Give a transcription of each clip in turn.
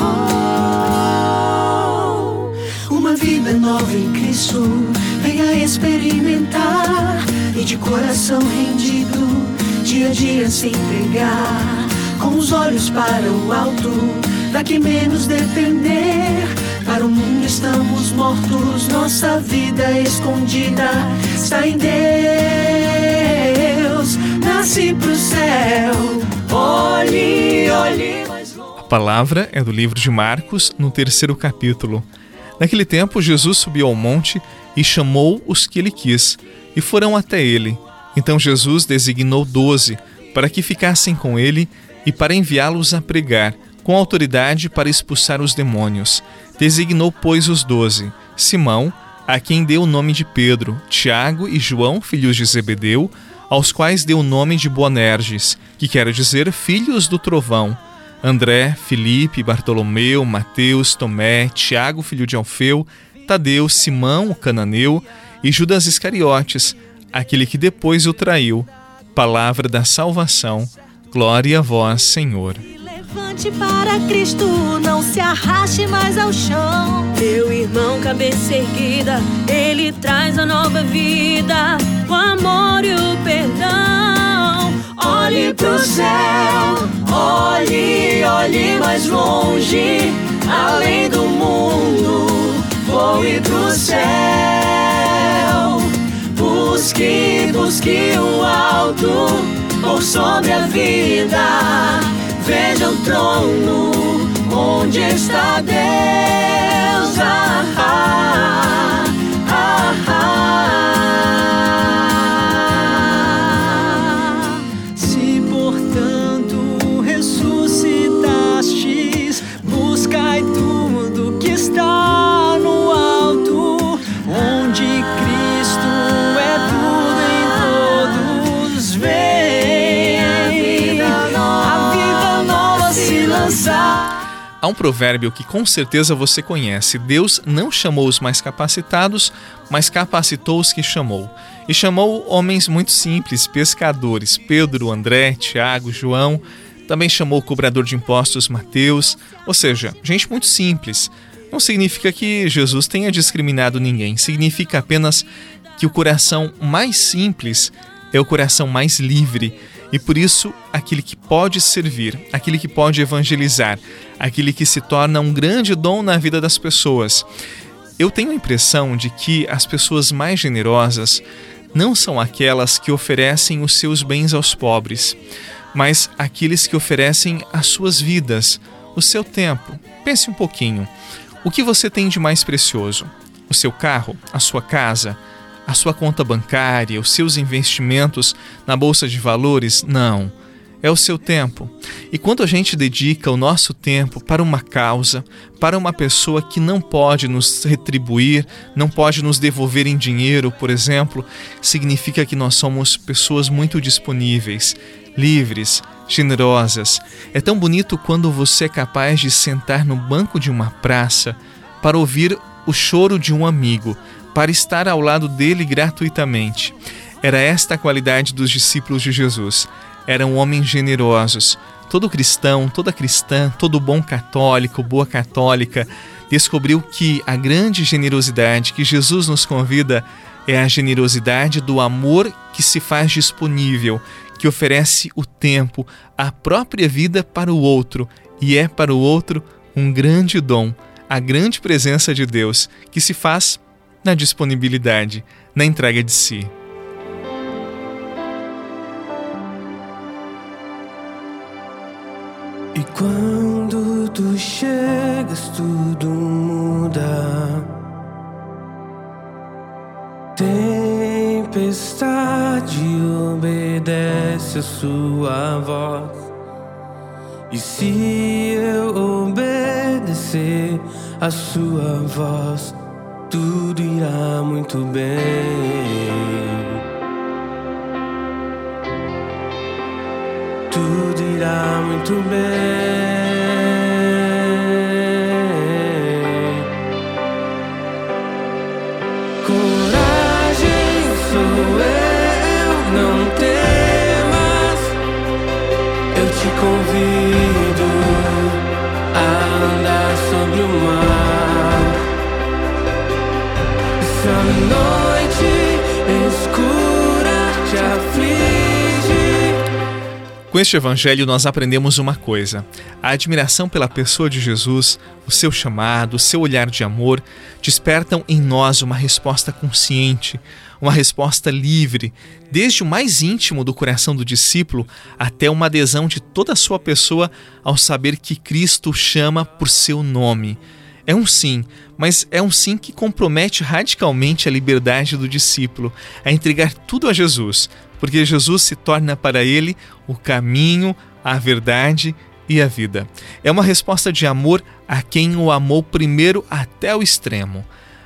Oh, uma vida nova em Cristo, venha experimentar e de coração rendido, dia a dia se entregar, com os olhos para o alto, daqui menos depender. Para o mundo estamos mortos, nossa vida escondida está em Deus. Nasce pro céu, olhe, palavra é do livro de Marcos, no terceiro capítulo. Naquele tempo, Jesus subiu ao monte e chamou os que ele quis, e foram até ele. Então Jesus designou doze para que ficassem com ele e para enviá-los a pregar, com autoridade para expulsar os demônios. Designou, pois, os doze: Simão, a quem deu o nome de Pedro, Tiago e João, filhos de Zebedeu, aos quais deu o nome de Boanerges, que quer dizer filhos do trovão. André, Filipe, Bartolomeu, Mateus, Tomé, Tiago, filho de Alfeu, Tadeu, Simão, o cananeu, e Judas Iscariotes, aquele que depois o traiu. Palavra da salvação. Glória a vós, Senhor. Levante para Cristo, não se arraste mais ao chão. Meu irmão, cabeça erguida, ele traz a nova vida, o amor e o perdão. Olhe pro céu, mais longe, além do mundo, voe pro céu. Busque, busque o alto, por sobre a vida, veja o trono, onde está Deus. Ah, ah, Há um provérbio que com certeza você conhece: Deus não chamou os mais capacitados, mas capacitou os que chamou. E chamou homens muito simples, pescadores, Pedro, André, Tiago, João. Também chamou o cobrador de impostos Mateus, ou seja, gente muito simples. Não significa que Jesus tenha discriminado ninguém, significa apenas que o coração mais simples é o coração mais livre e por isso aquele que pode servir, aquele que pode evangelizar, aquele que se torna um grande dom na vida das pessoas. Eu tenho a impressão de que as pessoas mais generosas não são aquelas que oferecem os seus bens aos pobres, mas aqueles que oferecem as suas vidas, o seu tempo. Pense um pouquinho. O que você tem de mais precioso? O seu carro? A sua casa? A sua conta bancária, os seus investimentos na bolsa de valores? Não. É o seu tempo. E quando a gente dedica o nosso tempo para uma causa, para uma pessoa que não pode nos retribuir, não pode nos devolver em dinheiro, por exemplo, significa que nós somos pessoas muito disponíveis, livres, generosas. É tão bonito quando você é capaz de sentar no banco de uma praça para ouvir o choro de um amigo, para estar ao lado dele gratuitamente. Era esta a qualidade dos discípulos de Jesus. Eram homens generosos. Todo cristão, toda cristã, todo bom católico, boa católica, descobriu que a grande generosidade que Jesus nos convida é a generosidade do amor que se faz disponível, que oferece o tempo, a própria vida para o outro, e é para o outro um grande dom, a grande presença de Deus, que se faz na disponibilidade, na entrega de si. E quando tu chegas, tudo muda. Tempestade obedece a sua voz. E se eu obedecer a sua voz, tudo irá muito bem. Tudo irá muito bem. Com este evangelho, nós aprendemos uma coisa: a admiração pela pessoa de Jesus, o seu chamado, o seu olhar de amor, despertam em nós uma resposta consciente, uma resposta livre, desde o mais íntimo do coração do discípulo até uma adesão de toda a sua pessoa ao saber que Cristo chama por seu nome. É um sim, mas é um sim que compromete radicalmente a liberdade do discípulo, a entregar tudo a Jesus, porque Jesus se torna para ele o caminho, a verdade e a vida. É uma resposta de amor a quem o amou primeiro até o extremo.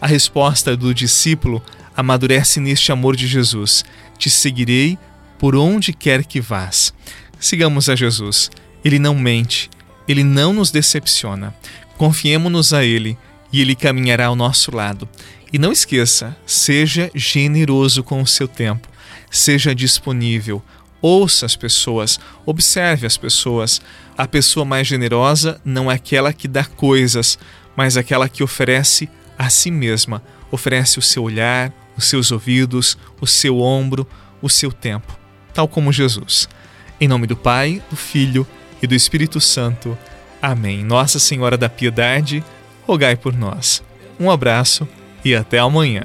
A resposta do discípulo amadurece neste amor de Jesus. Te seguirei por onde quer que vás. Sigamos a Jesus. Ele não mente, ele não nos decepciona. Confiemos-nos a ele e ele caminhará ao nosso lado. E não esqueça, seja generoso com o seu tempo seja disponível, ouça as pessoas, observe as pessoas. A pessoa mais generosa não é aquela que dá coisas, mas aquela que oferece a si mesma, oferece o seu olhar, os seus ouvidos, o seu ombro, o seu tempo, tal como Jesus. Em nome do Pai, do Filho e do Espírito Santo. Amém. Nossa Senhora da Piedade, rogai por nós. Um abraço e até amanhã.